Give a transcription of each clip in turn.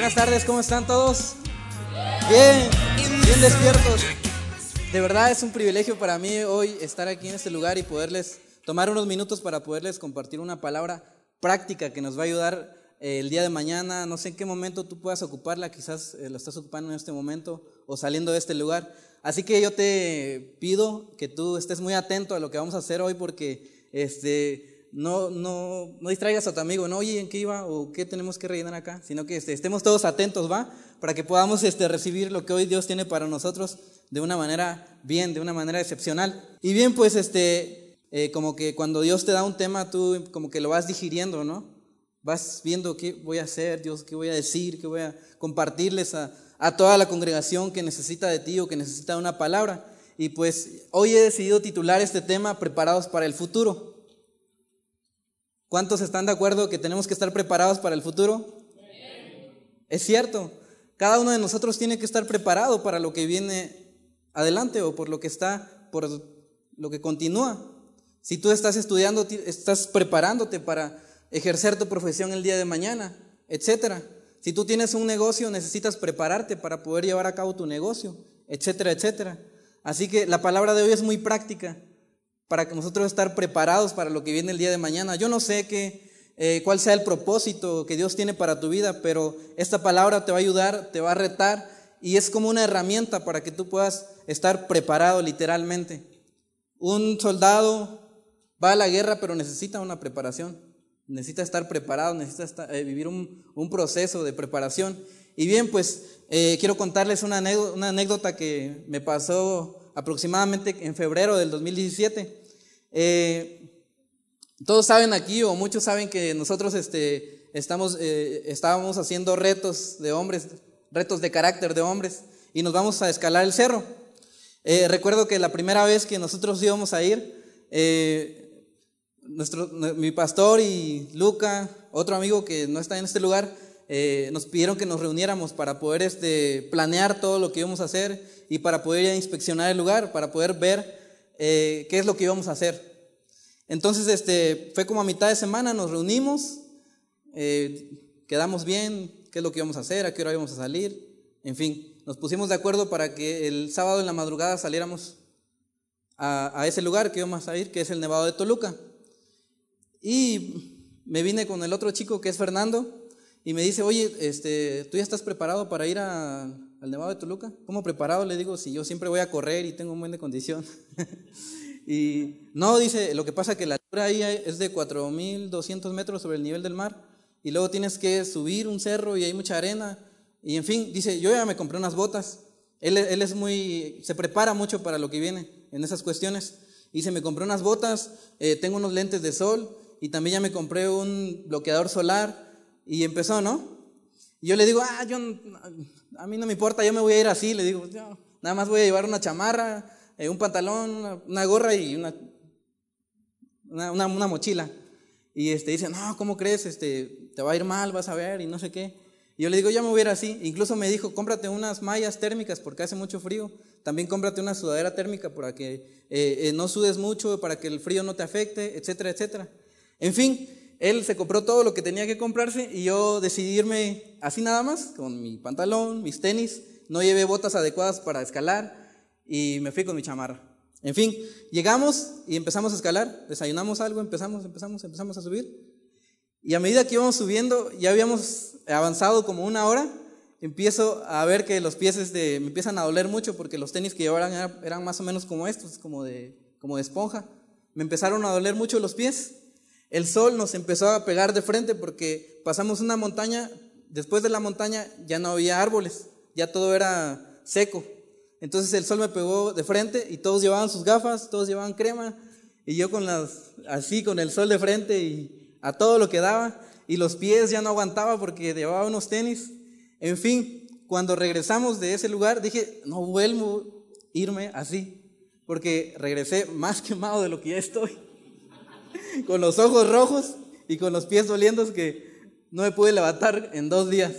Buenas tardes, ¿cómo están todos? Bien, bien despiertos. De verdad es un privilegio para mí hoy estar aquí en este lugar y poderles tomar unos minutos para poderles compartir una palabra práctica que nos va a ayudar eh, el día de mañana. No sé en qué momento tú puedas ocuparla, quizás eh, lo estás ocupando en este momento o saliendo de este lugar. Así que yo te pido que tú estés muy atento a lo que vamos a hacer hoy porque este, no, no, no distraigas a tu amigo, no, oye, ¿en qué iba o qué tenemos que rellenar acá? Sino que este, estemos todos atentos, ¿va? Para que podamos este, recibir lo que hoy Dios tiene para nosotros de una manera bien, de una manera excepcional. Y bien, pues, este, eh, como que cuando Dios te da un tema, tú como que lo vas digiriendo, ¿no? Vas viendo qué voy a hacer, Dios, qué voy a decir, qué voy a compartirles a, a toda la congregación que necesita de ti o que necesita una palabra. Y pues hoy he decidido titular este tema Preparados para el futuro. ¿Cuántos están de acuerdo que tenemos que estar preparados para el futuro? Es cierto, cada uno de nosotros tiene que estar preparado para lo que viene adelante o por lo que está, por lo que continúa. Si tú estás estudiando, estás preparándote para ejercer tu profesión el día de mañana, etcétera. Si tú tienes un negocio, necesitas prepararte para poder llevar a cabo tu negocio, etcétera, etcétera. Así que la palabra de hoy es muy práctica para que nosotros estar preparados para lo que viene el día de mañana. Yo no sé qué, eh, cuál sea el propósito que Dios tiene para tu vida, pero esta palabra te va a ayudar, te va a retar y es como una herramienta para que tú puedas estar preparado literalmente. Un soldado va a la guerra, pero necesita una preparación, necesita estar preparado, necesita eh, vivir un, proceso de preparación. Y bien, pues eh, quiero contarles una una anécdota que me pasó aproximadamente en febrero del 2017. Eh, todos saben aquí, o muchos saben que nosotros este, estamos, eh, estábamos haciendo retos de hombres, retos de carácter de hombres, y nos vamos a escalar el cerro. Eh, recuerdo que la primera vez que nosotros íbamos a ir, nuestro, mi pastor y Luca, otro amigo que no está en este lugar, nos pidieron que nos reuniéramos para poder este, planear todo lo que íbamos a hacer y para poder inspeccionar el lugar, para poder ver eh, qué es lo que íbamos a hacer. Entonces, este, fue como a mitad de semana, nos reunimos, eh, quedamos bien, qué es lo que íbamos a hacer, a qué hora íbamos a salir, en fin, nos pusimos de acuerdo para que el sábado en la madrugada saliéramos a, ese lugar que íbamos a ir, que es el Nevado de Toluca. Y me vine con el otro chico que es Fernando y me dice, oye, este, ¿tú ya estás preparado para ir a, al Nevado de Toluca. ¿Cómo preparado? Le digo, si yo siempre voy a correr y tengo un buen de condición. y no, dice, lo que pasa es que la altura ahí es de 4.200 metros sobre el nivel del mar y luego tienes que subir un cerro y hay mucha arena. Y en fin, dice, yo ya me compré unas botas. Él, es muy, se prepara mucho para lo que viene en esas cuestiones. Dice, me compré unas botas, eh, tengo unos lentes de sol y también ya me compré un bloqueador solar. Y empezó, ¿no? Y yo le digo, ah, yo, a mí no me importa, yo me voy a ir así, le digo, nada más voy a llevar una chamarra, eh, un pantalón, una, gorra y una, una, una, mochila. Y este, dice, no, ¿cómo crees? Este, te va a ir mal, vas a ver, y no sé qué. Y yo le digo, ya me voy a ir así. Incluso me dijo, cómprate unas mallas térmicas porque hace mucho frío. También cómprate una sudadera térmica para que eh, eh, no sudes mucho, para que el frío no te afecte, etcétera, etcétera. En fin, él se compró todo lo que tenía que comprarse y yo decidí irme así nada más, con mi pantalón, mis tenis, no llevé botas adecuadas para escalar y me fui con mi chamarra. En fin, llegamos y empezamos a escalar, desayunamos algo, empezamos, empezamos, empezamos a subir. Y a medida que íbamos subiendo, ya habíamos avanzado como una hora, empiezo a ver que los pies este, me empiezan a doler mucho porque los tenis que llevaban eran, eran más o menos como estos, como de, como de esponja. Me empezaron a doler mucho los pies el sol nos empezó a pegar de frente porque pasamos una montaña, después de la montaña ya no había árboles, ya todo era seco. Entonces el sol me pegó de frente y todos llevaban sus gafas, todos llevaban crema y yo con las así con el sol de frente y a todo lo que daba y los pies ya no aguantaba porque llevaba unos tenis. En fin, cuando regresamos de ese lugar dije, no vuelvo a irme así, porque regresé más quemado de lo que ya estoy con los ojos rojos y con los pies doliendo que no me pude levantar en dos días.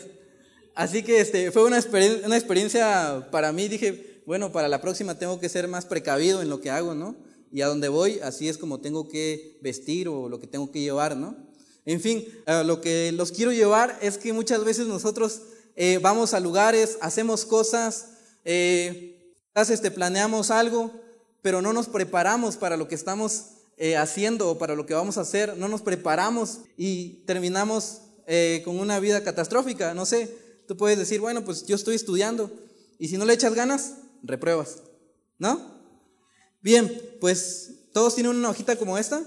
Así que este, fue una, experiencia, una experiencia para mí, dije, bueno, para la próxima tengo que ser más precavido en lo que hago, ¿no? Y a donde voy, así es como tengo que vestir o lo que tengo que llevar, ¿no? En fin, lo que los quiero llevar es que muchas veces nosotros eh, vamos a lugares, hacemos cosas, eh, este, planeamos algo, pero no nos preparamos para lo que estamos eh, haciendo o para lo que vamos a hacer, no nos preparamos y terminamos eh, con una vida catastrófica. No sé, tú puedes decir, bueno, pues yo estoy estudiando y si no le echas ganas, repruebas, ¿no? Bien, pues todos tienen una hojita como esta.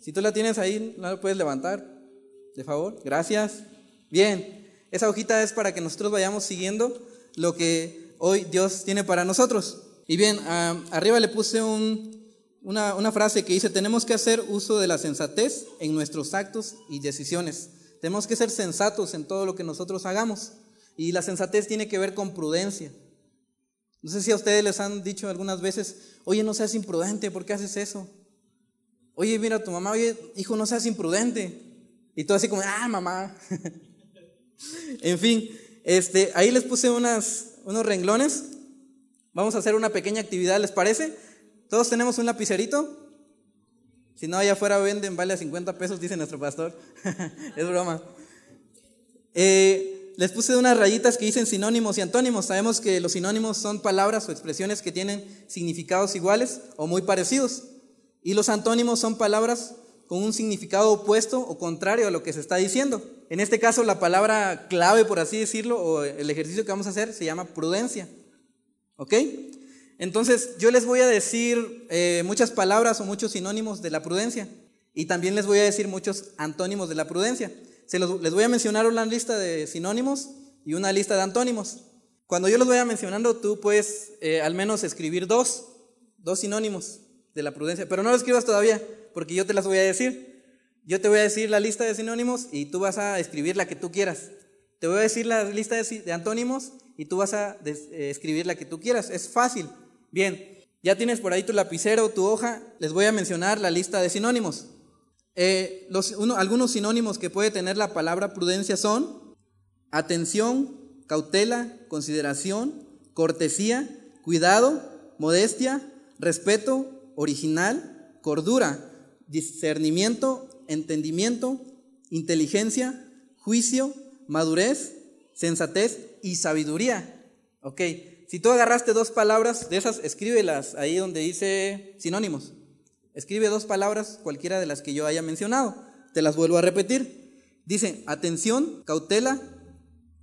Si tú la tienes ahí, ¿no la puedes levantar? De favor, gracias. Bien, esa hojita es para que nosotros vayamos siguiendo lo que hoy Dios tiene para nosotros. Y bien, arriba le puse una, una frase que dice, tenemos que hacer uso de la sensatez en nuestros actos y decisiones. Tenemos que ser sensatos en todo lo que nosotros hagamos. Y la sensatez tiene que ver con prudencia. No sé si a ustedes les han dicho algunas veces, oye, no seas imprudente, ¿por qué haces eso? Oye, mira a tu mamá, oye, hijo, no seas imprudente. Y todo así como, ah, mamá. en fin, este, ahí les puse unas, unos renglones. Vamos a hacer una pequeña actividad, ¿les parece? ¿Todos tenemos un lapicerito? Si no, allá afuera venden, vale a 50 pesos, dice nuestro pastor. es broma. Eh, les puse unas rayitas que dicen sinónimos y antónimos. Sabemos que los sinónimos son palabras o expresiones que tienen significados iguales o muy parecidos. Y los antónimos son palabras con un significado opuesto o contrario a lo que se está diciendo. En este caso, la palabra clave, por así decirlo, o el ejercicio que vamos a hacer se llama prudencia. ¿Ok? Entonces, yo les voy a decir eh, muchas palabras o muchos sinónimos de la prudencia. Y también les voy a decir muchos antónimos de la prudencia. Se les voy a mencionar una lista de sinónimos y una lista de antónimos. Cuando yo los vaya mencionando, tú puedes eh, al menos escribir dos, dos sinónimos de la prudencia. Pero no lo escribas todavía porque yo te las voy a decir. Yo te voy a decir la lista de sinónimos y tú vas a escribir la que tú quieras. Te voy a decir la lista de, antónimos y tú vas a eh, escribir la que tú quieras. Es fácil. Bien, ya tienes por ahí tu lapicero, tu hoja. Les voy a mencionar la lista de sinónimos. Eh, algunos sinónimos que puede tener la palabra prudencia son atención, cautela, consideración, cortesía, cuidado, modestia, respeto, original, cordura, discernimiento, entendimiento, inteligencia, juicio, madurez, sensatez y sabiduría. Ok, si tú agarraste dos palabras de esas, escríbelas ahí donde dice sinónimos. Escribe dos palabras, cualquiera de las que yo haya mencionado. Te las vuelvo a repetir. Dice atención, cautela,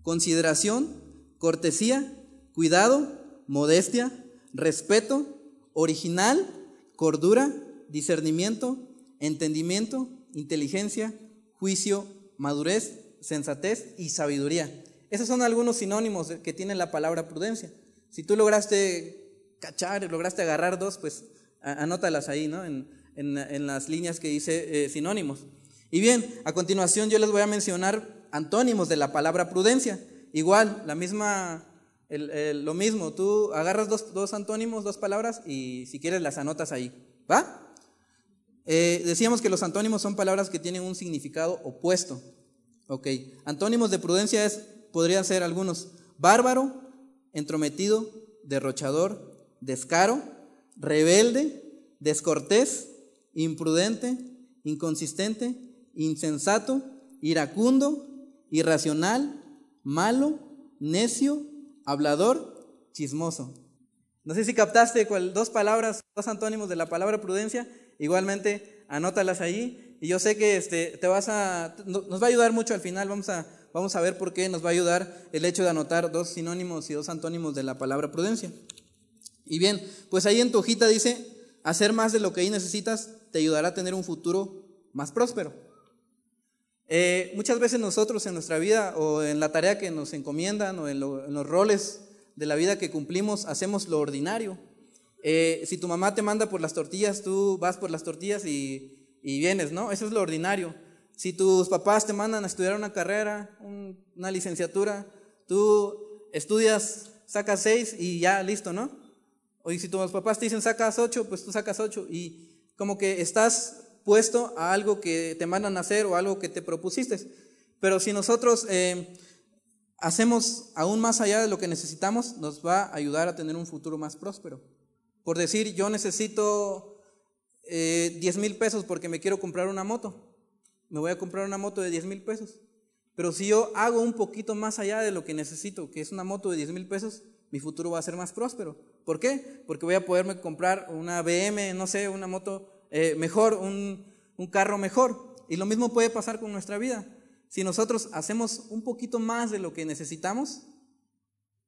consideración, cortesía, cuidado, modestia, respeto, original, cordura, discernimiento, entendimiento, inteligencia, juicio, madurez, sensatez y sabiduría. Esos son algunos sinónimos que tiene la palabra prudencia. Si tú lograste cachar, lograste agarrar dos, pues anótalas ahí, ¿no? En, las líneas que dice eh, sinónimos. Y bien, a continuación yo les voy a mencionar antónimos de la palabra prudencia. Igual, la misma, lo mismo, tú agarras dos, dos antónimos, dos palabras y si quieres las anotas ahí. ¿Va? Eh, decíamos que los antónimos son palabras que tienen un significado opuesto. Ok, antónimos de prudencia es, podrían ser algunos, bárbaro, entrometido, derrochador, descaro, rebelde, descortés, imprudente, inconsistente, insensato, iracundo, irracional, malo, necio, hablador, chismoso. No sé si captaste dos palabras, dos antónimos de la palabra prudencia. Igualmente, anótalas ahí. Y yo sé que este, te vas a, nos va a ayudar mucho al final. Vamos a, vamos a ver por qué nos va a ayudar el hecho de anotar dos sinónimos y dos antónimos de la palabra prudencia. Y bien, pues ahí en tu hojita dice, hacer más de lo que ahí necesitas te ayudará a tener un futuro más próspero. Eh, muchas veces nosotros en nuestra vida o en la tarea que nos encomiendan o en, los roles de la vida que cumplimos hacemos lo ordinario. Eh, si tu mamá te manda por las tortillas, tú vas por las tortillas y, vienes, ¿no? Eso es lo ordinario. Si tus papás te mandan a estudiar una carrera, una licenciatura, tú estudias, sacas seis y ya listo, ¿no? O si tus papás te dicen sacas ocho, pues tú sacas ocho y como que estás puesto a algo que te mandan a hacer o algo que te propusiste. Pero si nosotros eh, hacemos aún más allá de lo que necesitamos, nos va a ayudar a tener un futuro más próspero. Por decir, yo necesito eh, 10 mil pesos porque me quiero comprar una moto. Me voy a comprar una moto de 10 mil pesos. Pero si yo hago un poquito más allá de lo que necesito, que es una moto de 10 mil pesos, mi futuro va a ser más próspero. ¿Por qué? Porque voy a poderme comprar una BM, no sé, una moto eh, mejor, un, un carro mejor. Y lo mismo puede pasar con nuestra vida. Si nosotros hacemos un poquito más de lo que necesitamos,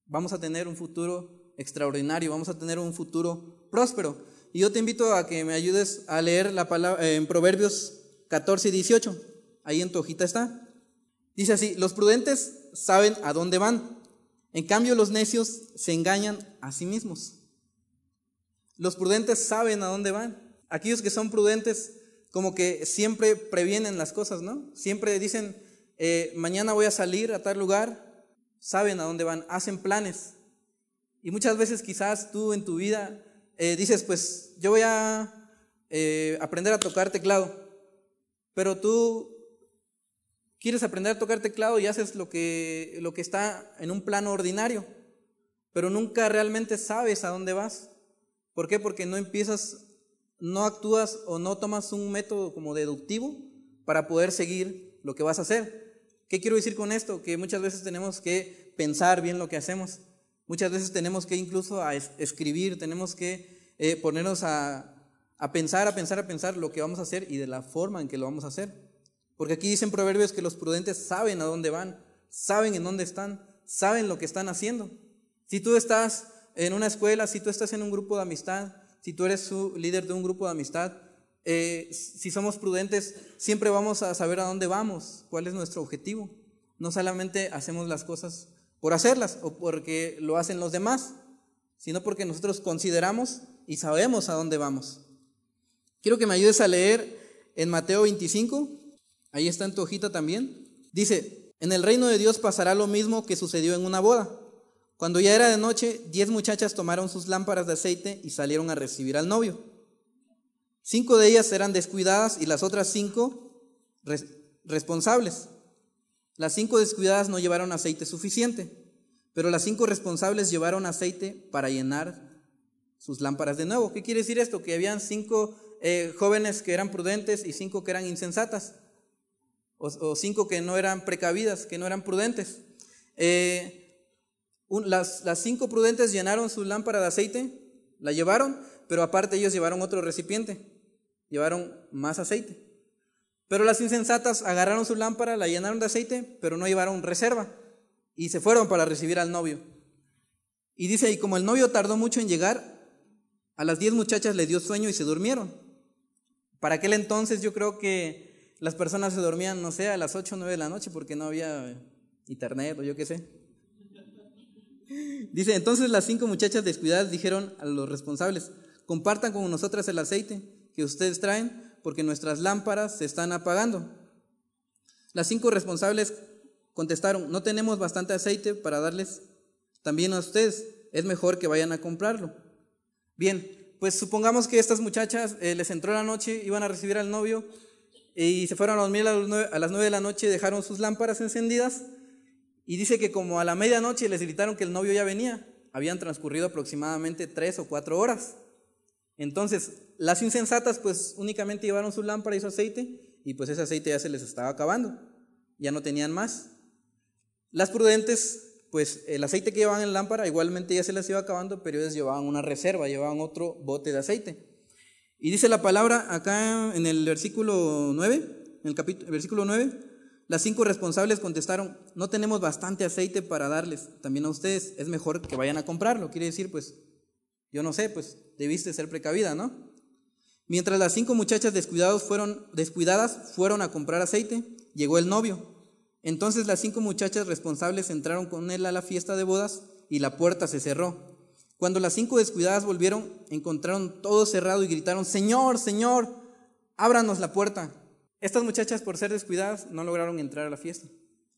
vamos a tener un futuro extraordinario, vamos a tener un futuro próspero. Y yo te invito a que me ayudes a leer la palabra en Proverbios 14 y 18. Ahí en tu hojita está. Dice así, los prudentes saben a dónde van, en cambio los necios se engañan a sí mismos. Los prudentes saben a dónde van. Aquellos que son prudentes como que siempre previenen las cosas, ¿no? Siempre dicen, eh, mañana voy a salir a tal lugar, saben a dónde van, hacen planes. Y muchas veces quizás tú en tu vida eh, dices, pues yo voy a eh, aprender a tocar teclado, pero tú quieres aprender a tocar teclado y haces lo que, lo que está en un plano ordinario, pero nunca realmente sabes a dónde vas. ¿Por qué? Porque no empiezas no actúas o no tomas un método como deductivo para poder seguir lo que vas a hacer. ¿Qué quiero decir con esto? Que muchas veces tenemos que pensar bien lo que hacemos. Muchas veces tenemos que incluso a escribir, tenemos que eh, ponernos a, a pensar, a pensar, a pensar lo que vamos a hacer y de la forma en que lo vamos a hacer. Porque aquí dicen proverbios que los prudentes saben a dónde van, saben en dónde están, saben lo que están haciendo. Si tú estás en una escuela, si tú estás en un grupo de amistad, si tú eres su líder de un grupo de amistad, eh, si somos prudentes, siempre vamos a saber a dónde vamos, cuál es nuestro objetivo. No solamente hacemos las cosas por hacerlas o porque lo hacen los demás, sino porque nosotros consideramos y sabemos a dónde vamos. Quiero que me ayudes a leer en Mateo 25, ahí está en tu hojita también. Dice, en el reino de Dios pasará lo mismo que sucedió en una boda cuando ya era de noche, diez muchachas tomaron sus lámparas de aceite y salieron a recibir al novio. Cinco de ellas eran descuidadas y las otras cinco responsables. Las cinco descuidadas no llevaron aceite suficiente, pero las cinco responsables llevaron aceite para llenar sus lámparas de nuevo. ¿Qué quiere decir esto? Que habían cinco eh, jóvenes que eran prudentes y cinco que eran insensatas, o, cinco que no eran precavidas, que no eran prudentes. Eh, las, cinco prudentes llenaron su lámpara de aceite, la llevaron, pero aparte ellos llevaron otro recipiente, llevaron más aceite. Pero las insensatas agarraron su lámpara, la llenaron de aceite, pero no llevaron reserva y se fueron para recibir al novio. Y dice, y como el novio tardó mucho en llegar, a las diez muchachas le dio sueño y se durmieron. Para aquel entonces yo creo que las personas se dormían, no sé, a las ocho o nueve de la noche porque no había internet o yo qué sé. Dice, entonces las cinco muchachas descuidadas dijeron a los responsables, compartan con nosotras el aceite que ustedes traen, porque nuestras lámparas se están apagando. Las cinco responsables contestaron, no tenemos bastante aceite para darles también a ustedes, es mejor que vayan a comprarlo. Bien, pues supongamos que estas muchachas eh, les entró la noche, iban a recibir al novio y se fueron a dormir las nueve de la noche, dejaron sus lámparas encendidas y dice que como a la medianoche les gritaron que el novio ya venía, habían transcurrido aproximadamente tres o cuatro horas. Entonces, las insensatas pues únicamente llevaron su lámpara y su aceite y pues ese aceite ya se les estaba acabando, ya no tenían más. Las prudentes pues el aceite que llevaban en la lámpara igualmente ya se les iba acabando, pero ellos llevaban una reserva, llevaban otro bote de aceite. Y dice la palabra acá en el versículo 9, en el capítulo, versículo 9, las cinco responsables contestaron, no tenemos bastante aceite para darles también a ustedes, es mejor que vayan a comprarlo. Quiere decir, pues, yo no sé, pues debiste ser precavida, ¿no? Mientras las cinco muchachas descuidados fueron, descuidadas fueron a comprar aceite, llegó el novio. Entonces las cinco muchachas responsables entraron con él a la fiesta de bodas y la puerta se cerró. Cuando las cinco descuidadas volvieron, encontraron todo cerrado y gritaron, Señor, Señor, ábranos la puerta. Estas muchachas, por ser descuidadas, no lograron entrar a la fiesta.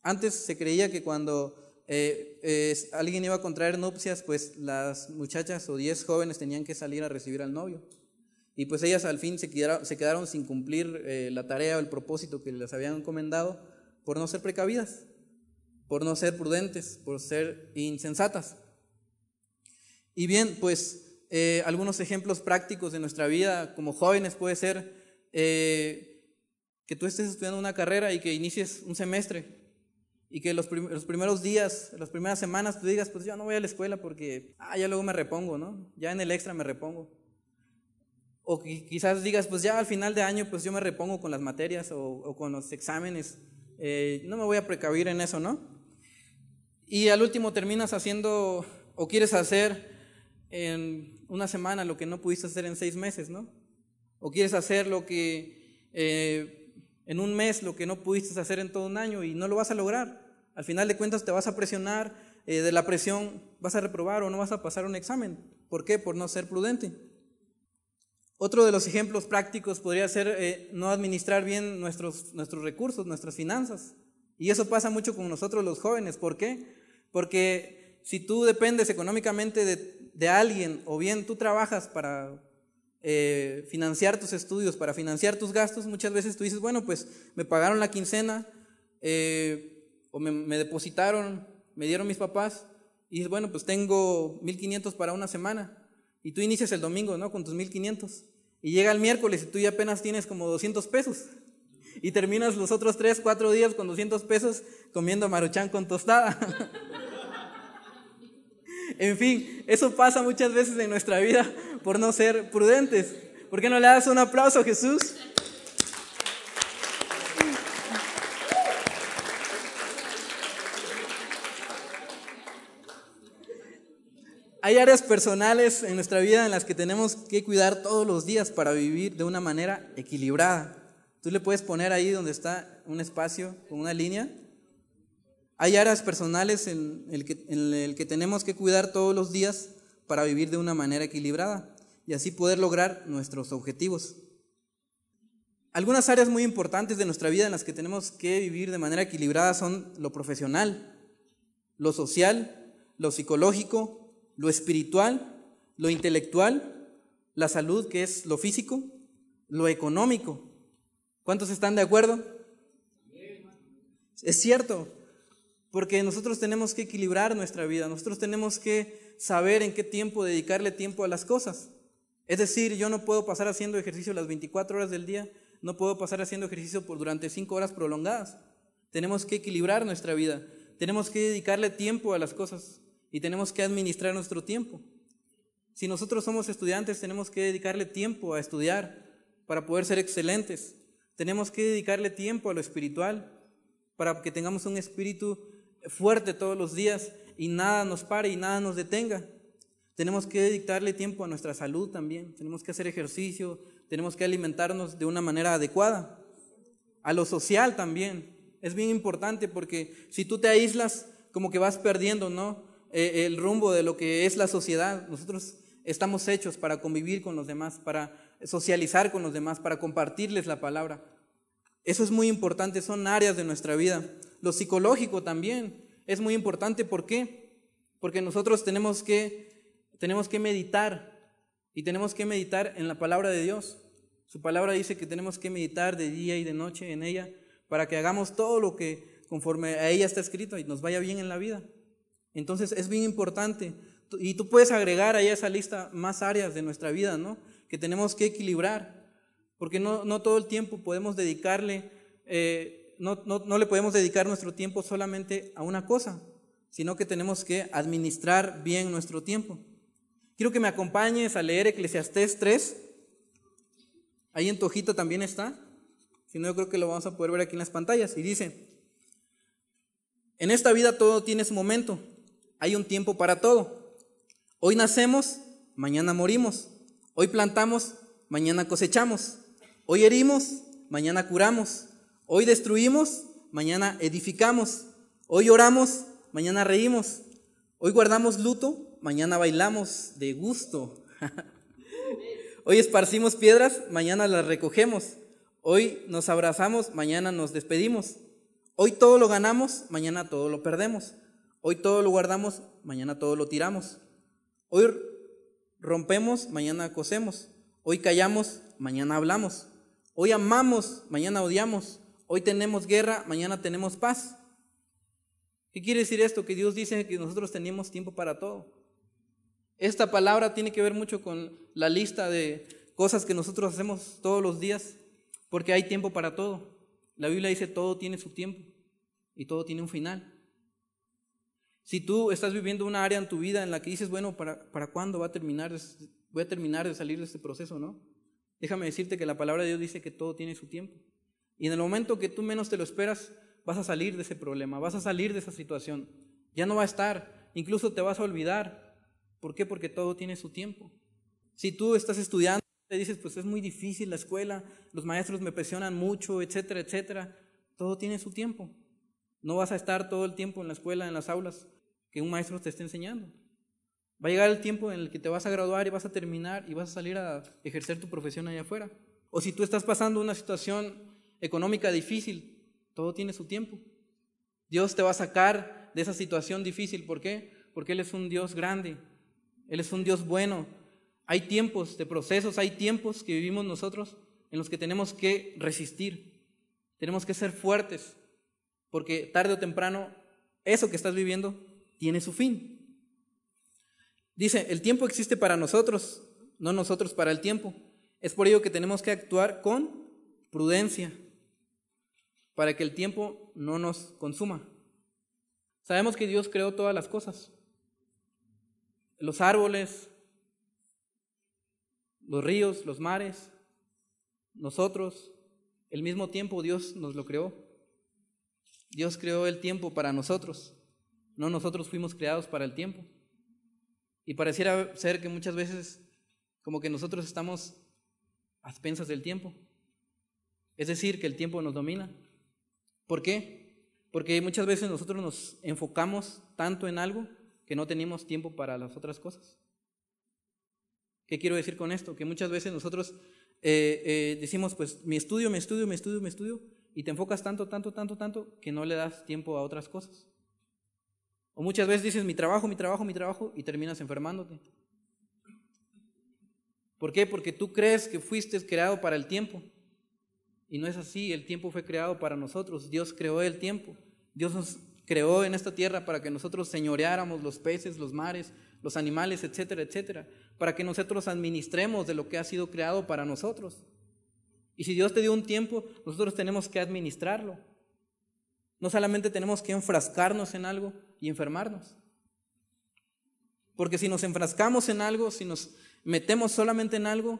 Antes se creía que cuando eh, alguien iba a contraer nupcias, pues las muchachas o diez jóvenes tenían que salir a recibir al novio. Y pues ellas al fin se quedaron, sin cumplir eh, la tarea o el propósito que les habían encomendado por no ser precavidas, por no ser prudentes, por ser insensatas. Y bien, pues eh, algunos ejemplos prácticos de nuestra vida como jóvenes puede ser que tú estés estudiando una carrera y que inicies un semestre y que los, los, primeros días, las primeras semanas tú digas, pues yo no voy a la escuela porque, ah, ya luego me repongo, ¿no? Ya en el extra me repongo. O quizás digas, pues ya al final de año, pues yo me repongo con las materias o, con los exámenes. Eh, no me voy a precavir en eso, ¿no? Y al último terminas haciendo o quieres hacer en una semana lo que no pudiste hacer en seis meses, ¿no? O quieres hacer lo que eh, en un mes lo que no pudiste hacer en todo un año y no lo vas a lograr. Al final de cuentas te vas a presionar, eh, de la presión vas a reprobar o no vas a pasar un examen. ¿Por qué? Por no ser prudente. Otro de los ejemplos prácticos podría ser eh, no administrar bien nuestros, nuestros recursos, nuestras finanzas. Y eso pasa mucho con nosotros los jóvenes. ¿Por qué? Porque si tú dependes económicamente de, alguien o bien tú trabajas para eh, financiar tus estudios, para financiar tus gastos, muchas veces tú dices, bueno, pues me pagaron la quincena, o me, depositaron, me dieron mis papás, y dices, bueno, pues tengo 1500 para una semana. Y tú inicias el domingo, ¿no? Con tus 1500. Y llega el miércoles y tú ya apenas tienes como 200 pesos. Y terminas los otros 3, 4 días con 200 pesos comiendo maruchan con tostada. en fin, eso pasa muchas veces en nuestra vida por no ser prudentes. ¿Por qué no le das un aplauso a Jesús? Hay áreas personales en nuestra vida en las que tenemos que cuidar todos los días para vivir de una manera equilibrada. Tú le puedes poner ahí donde está un espacio con una línea. Hay áreas personales en el que, en el que tenemos que cuidar todos los días para vivir de una manera equilibrada y así poder lograr nuestros objetivos. Algunas áreas muy importantes de nuestra vida en las que tenemos que vivir de manera equilibrada son lo profesional, lo social, lo psicológico, lo espiritual, lo intelectual, la salud, que es lo físico, lo económico. ¿Cuántos están de acuerdo? Es cierto, porque nosotros tenemos que equilibrar nuestra vida, nosotros tenemos que saber en qué tiempo dedicarle tiempo a las cosas. Es decir, yo no puedo pasar haciendo ejercicio las 24 horas del día, no puedo pasar haciendo ejercicio por durante 5 horas prolongadas. Tenemos que equilibrar nuestra vida, tenemos que dedicarle tiempo a las cosas y tenemos que administrar nuestro tiempo. Si nosotros somos estudiantes, tenemos que dedicarle tiempo a estudiar para poder ser excelentes. Tenemos que dedicarle tiempo a lo espiritual para que tengamos un espíritu fuerte todos los días y nada nos pare y nada nos detenga. Tenemos que dedicarle tiempo a nuestra salud también. Tenemos que hacer ejercicio, tenemos que alimentarnos de una manera adecuada. A lo social también. Es bien importante porque si tú te aíslas, como que vas perdiendo, ¿no? Eh, el rumbo de lo que es la sociedad. Nosotros estamos hechos para convivir con los demás, para socializar con los demás, para compartirles la palabra. Eso es muy importante, son áreas de nuestra vida. Lo psicológico también es muy importante. ¿Por qué? Porque nosotros tenemos que, tenemos que meditar y tenemos que meditar en la palabra de Dios. Su palabra dice que tenemos que meditar de día y de noche en ella para que hagamos todo lo que conforme a ella está escrito y nos vaya bien en la vida. Entonces es bien importante. Y tú puedes agregar ahí a esa lista más áreas de nuestra vida, ¿no? Que tenemos que equilibrar. Porque no, no todo el tiempo podemos dedicarle, eh, no, no, no le podemos dedicar nuestro tiempo solamente a una cosa, sino que tenemos que administrar bien nuestro tiempo. Quiero que me acompañes a leer Eclesiastés 3. Ahí en tu también está. Si no, yo creo que lo vamos a poder ver aquí en las pantallas. Y dice, en esta vida todo tiene su momento hay un tiempo para todo. Hoy nacemos, mañana morimos. Hoy plantamos, mañana cosechamos. Hoy herimos, mañana curamos. Hoy destruimos, mañana edificamos. Hoy oramos, mañana reímos. Hoy guardamos luto, mañana bailamos de gusto. Hoy esparcimos piedras, mañana las recogemos. Hoy nos abrazamos, mañana nos despedimos. Hoy todo lo ganamos, mañana todo lo perdemos. Hoy todo lo guardamos, mañana todo lo tiramos. Hoy rompemos, mañana cosemos. Hoy callamos, mañana hablamos. Hoy amamos, mañana odiamos. Hoy tenemos guerra, mañana tenemos paz. ¿Qué quiere decir esto? Que Dios dice que nosotros tenemos tiempo para todo. Esta palabra tiene que ver mucho con la lista de cosas que nosotros hacemos todos los días, porque hay tiempo para todo. La Biblia dice todo tiene su tiempo. y todo tiene un final. Si tú estás viviendo una área en tu vida en la que dices, bueno, ¿para, para cuándo va a terminar? Voy a terminar de salir de este proceso, ¿no? Déjame decirte que la palabra de Dios dice que todo tiene su tiempo. Y en el momento que tú menos te lo esperas, vas a salir de ese problema, vas a salir de esa situación. Ya no va a estar, incluso te vas a olvidar. ¿Por qué? Porque todo tiene su tiempo. Si tú estás estudiando, te dices, pues es muy difícil la escuela, los maestros me presionan mucho, etcétera, etcétera. Todo tiene su tiempo. No vas a estar todo el tiempo en la escuela, en las aulas, que un maestro te esté enseñando. Va a llegar el tiempo en el que te vas a graduar y vas a terminar y vas a salir a ejercer tu profesión allá afuera. O si tú estás pasando una situación económica difícil, todo tiene su tiempo. Dios te va a sacar de esa situación difícil. ¿Por qué? Porque Él es un Dios grande. Él es un Dios bueno. Hay tiempos de procesos, hay tiempos que vivimos nosotros en los que tenemos que resistir. Tenemos que ser fuertes. Porque tarde o temprano, eso que estás viviendo tiene su fin. Dice, el tiempo existe para nosotros, no nosotros para el tiempo. Es por ello que tenemos que actuar con prudencia para que el tiempo no nos consuma. Sabemos que Dios creó todas las cosas. Los árboles, los ríos, los mares, nosotros, el mismo tiempo Dios nos lo creó. Dios creó el tiempo para nosotros, no nosotros fuimos creados para el tiempo. Y pareciera ser que muchas veces como que nosotros estamos a expensas del tiempo. Es decir, que el tiempo nos domina. ¿Por qué? Porque muchas veces nosotros nos enfocamos tanto en algo que no tenemos tiempo para las otras cosas. ¿Qué quiero decir con esto? Que muchas veces nosotros eh, eh, decimos, pues, mi estudio, mi estudio, mi estudio, mi estudio, y te enfocas tanto, tanto, tanto, tanto, que no le das tiempo a otras cosas. O muchas veces dices, mi trabajo, mi trabajo, mi trabajo, y terminas enfermándote. ¿Por qué? Porque tú crees que fuiste creado para el tiempo. Y no es así, el tiempo fue creado para nosotros, Dios creó el tiempo. Dios nos creó en esta tierra para que nosotros señoreáramos los peces, los mares, los animales, etcétera, etcétera, para que nosotros administremos de lo que ha sido creado para nosotros. Y si Dios te dio un tiempo, nosotros tenemos que administrarlo. No solamente tenemos que enfrascarnos en algo y enfermarnos. Porque si nos enfrascamos en algo, si nos metemos solamente en algo,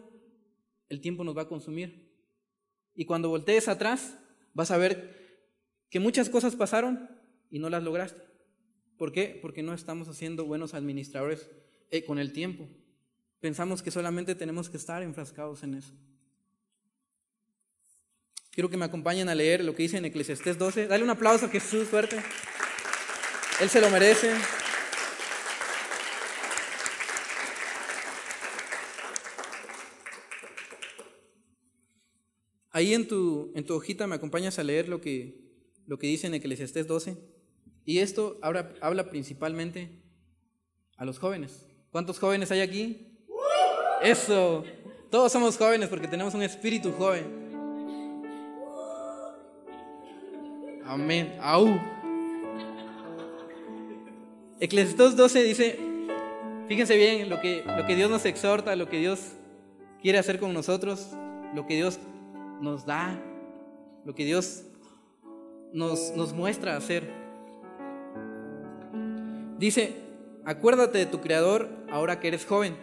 el tiempo nos va a consumir. Y cuando voltees atrás, vas a ver que muchas cosas pasaron y no las lograste. ¿Por qué? Porque no estamos haciendo buenos administradores eh, con el tiempo. Pensamos que solamente tenemos que estar enfrascados en eso. Quiero que me acompañen a leer lo que dice en Eclesiastés 12. Dale un aplauso a Jesús fuerte. Él se lo merece. Ahí en tu, en tu hojita me acompañas a leer lo que, lo que dice en Eclesiastés 12. Y esto habla, habla principalmente a los jóvenes. ¿Cuántos jóvenes hay aquí? Eso. Todos somos jóvenes porque tenemos un espíritu joven. Amén. Au. Eclesiastes 12 dice, fíjense bien lo que, lo que Dios nos exhorta, lo que Dios quiere hacer con nosotros, lo que Dios nos da, lo que Dios nos, nos muestra hacer. Dice, acuérdate de tu Creador ahora que eres joven.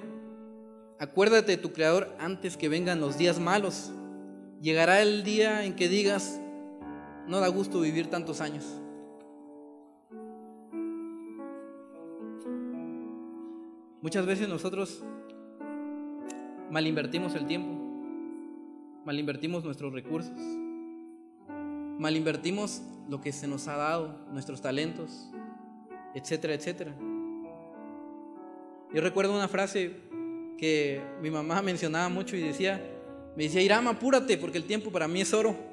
Acuérdate de tu Creador antes que vengan los días malos. Llegará el día en que digas, no da gusto vivir tantos años. Muchas veces nosotros malinvertimos el tiempo, malinvertimos nuestros recursos, malinvertimos lo que se nos ha dado, nuestros talentos, etcétera, etcétera. Yo recuerdo una frase que mi mamá mencionaba mucho y decía, me decía, Irama, apúrate porque el tiempo para mí es oro.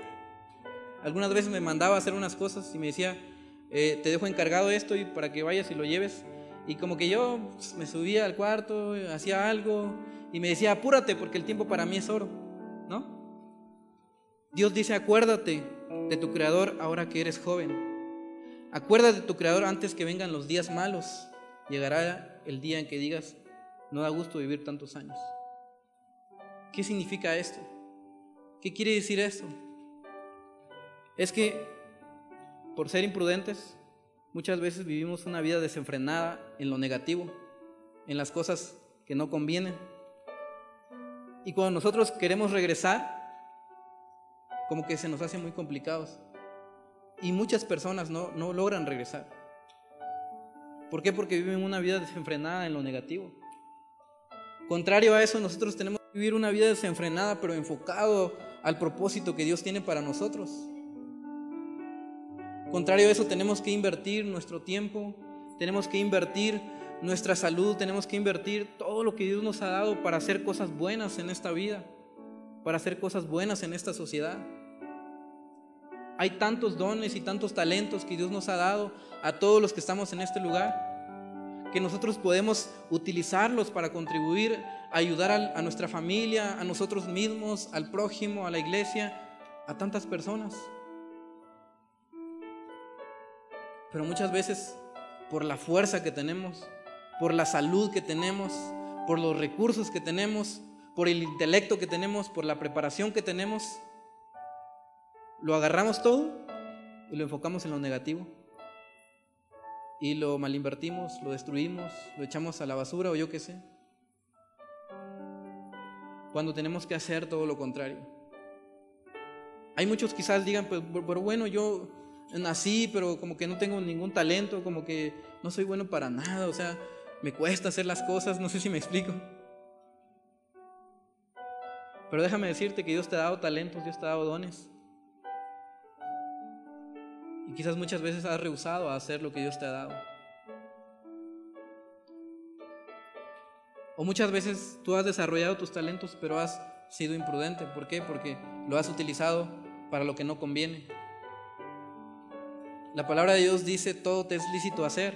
Algunas veces me mandaba a hacer unas cosas y me decía, eh, te dejo encargado esto y para que vayas y lo lleves. Y como que yo pues, me subía al cuarto, hacía algo y me decía, apúrate porque el tiempo para mí es oro, ¿no? Dios dice, acuérdate de tu Creador ahora que eres joven. Acuérdate de tu Creador antes que vengan los días malos. Llegará el día en que digas, no da gusto vivir tantos años. ¿Qué significa esto? ¿Qué quiere decir esto? Es que por ser imprudentes, muchas veces vivimos una vida desenfrenada en lo negativo, en las cosas que no convienen. Y cuando nosotros queremos regresar, como que se nos hace muy complicados. Y muchas personas no, no logran regresar. ¿Por qué? Porque viven una vida desenfrenada en lo negativo. Contrario a eso, nosotros tenemos que vivir una vida desenfrenada, pero enfocado al propósito que Dios tiene para nosotros. Contrario a eso, tenemos que invertir nuestro tiempo, tenemos que invertir nuestra salud, tenemos que invertir todo lo que Dios nos ha dado para hacer cosas buenas en esta vida, para hacer cosas buenas en esta sociedad. Hay tantos dones y tantos talentos que Dios nos ha dado a todos los que estamos en este lugar, que nosotros podemos utilizarlos para contribuir, ayudar a, nuestra familia, a nosotros mismos, al prójimo, a la iglesia, a tantas personas. Pero muchas veces, por la fuerza que tenemos, por la salud que tenemos, por los recursos que tenemos, por el intelecto que tenemos, por la preparación que tenemos, lo agarramos todo y lo enfocamos en lo negativo. Y lo malinvertimos, lo destruimos, lo echamos a la basura o yo qué sé. Cuando tenemos que hacer todo lo contrario. Hay muchos quizás digan, pues, pero bueno, yo nací, pero como que no tengo ningún talento, como que no soy bueno para nada, o sea, me cuesta hacer las cosas, no sé si me explico. Pero déjame decirte que Dios te ha dado talentos, Dios te ha dado dones. Y quizás muchas veces has rehusado a hacer lo que Dios te ha dado. O muchas veces tú has desarrollado tus talentos, pero has sido imprudente. ¿Por qué? Porque lo has utilizado para lo que no conviene. La palabra de Dios dice, todo te es lícito hacer.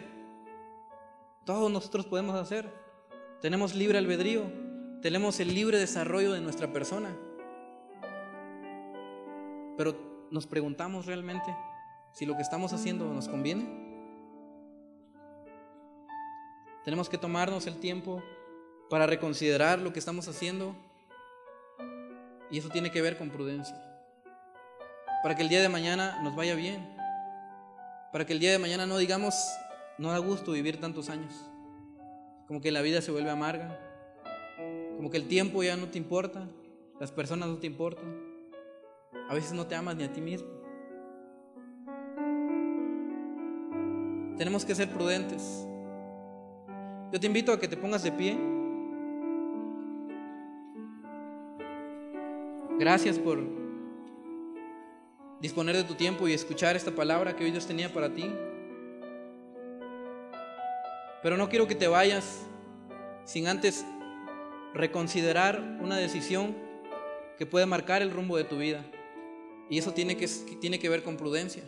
Todos nosotros podemos hacer. Tenemos libre albedrío. Tenemos el libre desarrollo de nuestra persona. Pero nos preguntamos realmente si lo que estamos haciendo nos conviene. Tenemos que tomarnos el tiempo para reconsiderar lo que estamos haciendo. Y eso tiene que ver con prudencia. Para que el día de mañana nos vaya bien para que el día de mañana no digamos, no da gusto vivir tantos años, como que la vida se vuelve amarga, como que el tiempo ya no te importa, las personas no te importan, a veces no te amas ni a ti mismo. Tenemos que ser prudentes. Yo te invito a que te pongas de pie. Gracias por disponer de tu tiempo y escuchar esta palabra que hoy Dios tenía para ti. Pero no quiero que te vayas sin antes reconsiderar una decisión que puede marcar el rumbo de tu vida. Y eso tiene que, tiene que ver con prudencia.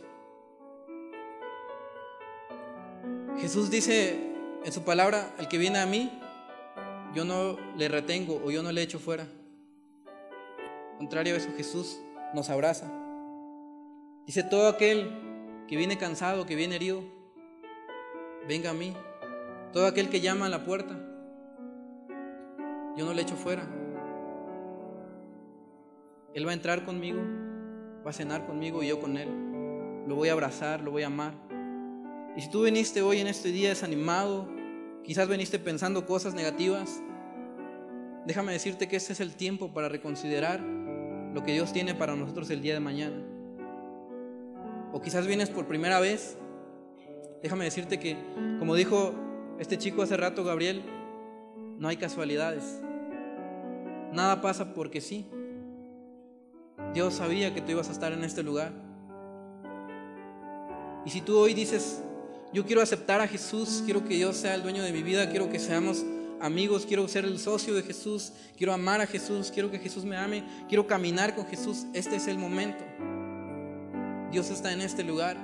Jesús dice en su palabra, el que viene a mí, yo no le retengo o yo no le echo fuera. Contrario a eso, Jesús nos abraza. Dice, todo aquel que viene cansado, que viene herido, venga a mí. Todo aquel que llama a la puerta, yo no le echo fuera. Él va a entrar conmigo, va a cenar conmigo y yo con Él. Lo voy a abrazar, lo voy a amar. Y si tú viniste hoy en este día desanimado, quizás viniste pensando cosas negativas, déjame decirte que este es el tiempo para reconsiderar lo que Dios tiene para nosotros el día de mañana o quizás vienes por primera vez, déjame decirte que, como dijo este chico hace rato, Gabriel, no hay casualidades. Nada pasa porque sí. Dios sabía que tú ibas a estar en este lugar. Y si tú hoy dices, yo quiero aceptar a Jesús, quiero que Dios sea el dueño de mi vida, quiero que seamos amigos, quiero ser el socio de Jesús, quiero amar a Jesús, quiero que Jesús me ame, quiero caminar con Jesús, este es el momento. Dios está en este lugar.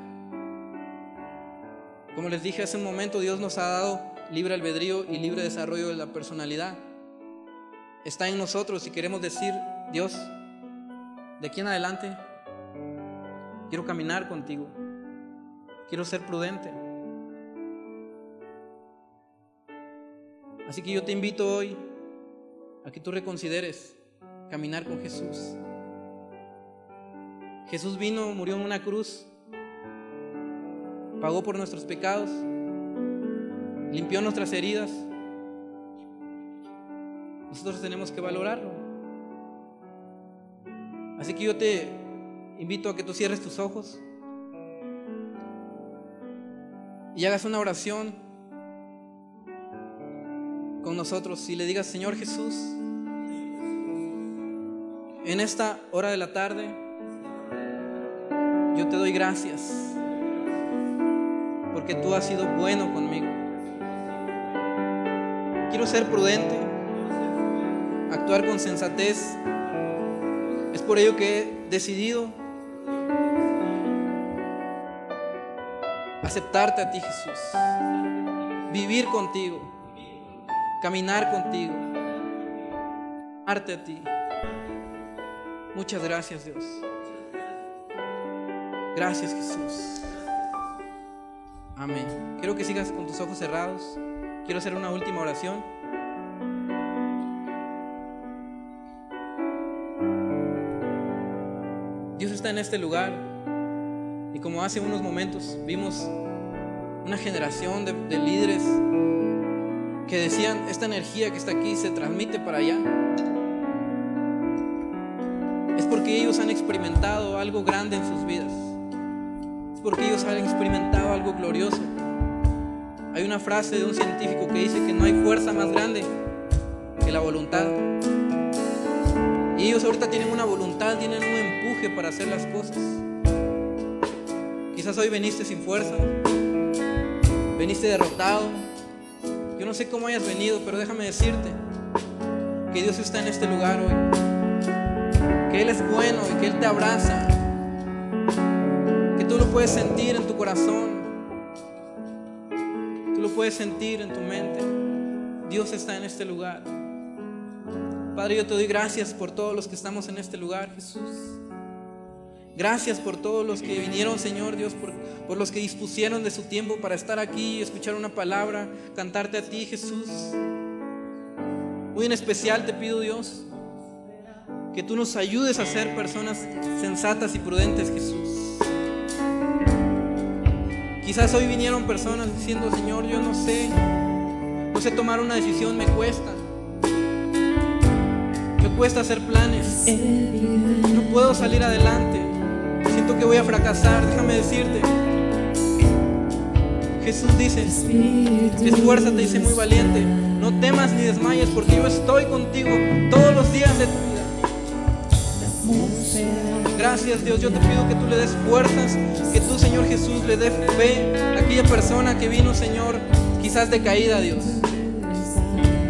Como les dije hace un momento, Dios nos ha dado libre albedrío y libre desarrollo de la personalidad. Está en nosotros si queremos decir, Dios, de aquí en adelante quiero caminar contigo. Quiero ser prudente. Así que yo te invito hoy a que tú reconsideres caminar con Jesús. Jesús vino, murió en una cruz pagó por nuestros pecados, limpió nuestras heridas. Nosotros tenemos que valorarlo. Así que yo te invito a que tú cierres tus ojos y hagas una oración con nosotros y le digas, Señor Jesús, en esta hora de la tarde, te doy gracias porque tú has sido bueno conmigo. Quiero ser prudente, actuar con sensatez. Es por ello que he decidido aceptarte a ti, Jesús. Vivir contigo, caminar contigo, amarte a ti. Muchas gracias, Dios. Gracias, Jesús. Amén. Quiero que sigas con tus ojos cerrados. Quiero hacer una última oración. Dios está en este lugar. Y como hace unos momentos vimos una generación de, de líderes que decían, esta energía que está aquí se transmite para allá. Es porque ellos han experimentado algo grande en sus vidas porque ellos han experimentado algo glorioso. Hay una frase de un científico que dice que no hay fuerza más grande que la voluntad. Y ellos ahorita tienen una voluntad, tienen un empuje para hacer las cosas. Quizás hoy veniste sin fuerza, veniste derrotado. Yo no sé cómo hayas venido, pero déjame decirte que Dios está en este lugar hoy. Que Él es bueno y que Él te abraza lo puedes sentir en tu corazón. Tú lo puedes sentir en tu mente. Dios está en este lugar. Padre, yo te doy gracias por todos los que estamos en este lugar, Jesús. Gracias por todos los que vinieron, Señor Dios, por, por, los que dispusieron de su tiempo para estar aquí y escuchar una palabra, cantarte a ti, Jesús. Muy en especial te pido, Dios, que tú nos ayudes a ser personas sensatas y prudentes, Jesús. Quizás hoy vinieron personas diciendo, Señor, yo no sé, no sé tomar una decisión, me cuesta. Me cuesta hacer planes. No puedo salir adelante. Siento que voy a fracasar. Déjame decirte. Jesús dice, esfuérzate y sé muy valiente. No temas ni desmayes porque yo estoy contigo todos los días de tu. Gracias Dios, yo te pido que tú le des fuerzas, que tú Señor Jesús le des fe a aquella persona que vino Señor quizás de caída Dios.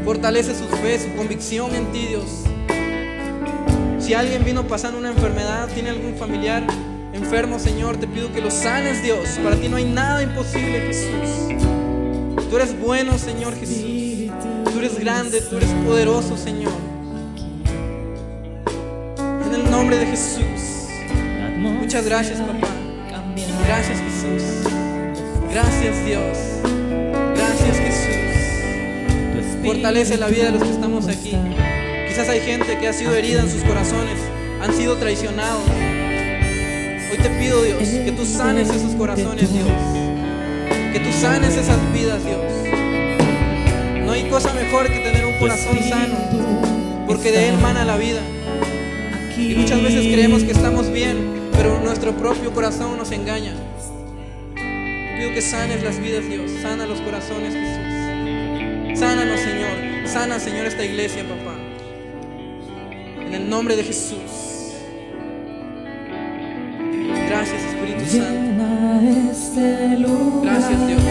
Fortalece su fe, su convicción en ti Dios. Si alguien vino pasando una enfermedad, tiene algún familiar enfermo Señor, te pido que lo sanes Dios. Para ti no hay nada imposible Jesús. Tú eres bueno Señor Jesús. Tú eres grande, tú eres poderoso Señor. Nombre de Jesús. Muchas gracias, papá. Gracias, Jesús. Gracias, Dios. Gracias, Jesús. Fortalece la vida de los que estamos aquí. Quizás hay gente que ha sido herida en sus corazones, han sido traicionados. Hoy te pido, Dios, que tú sanes esos corazones, Dios. Que tú sanes esas vidas, Dios. No hay cosa mejor que tener un corazón sano, porque de él mana la vida. Y muchas veces creemos que estamos bien, pero nuestro propio corazón nos engaña. pido que sanes las vidas, Dios. Sana los corazones, Jesús. Sánanos, Señor. Sana, Señor, esta iglesia, papá. En el nombre de Jesús. Gracias, Espíritu Santo. Gracias, Dios.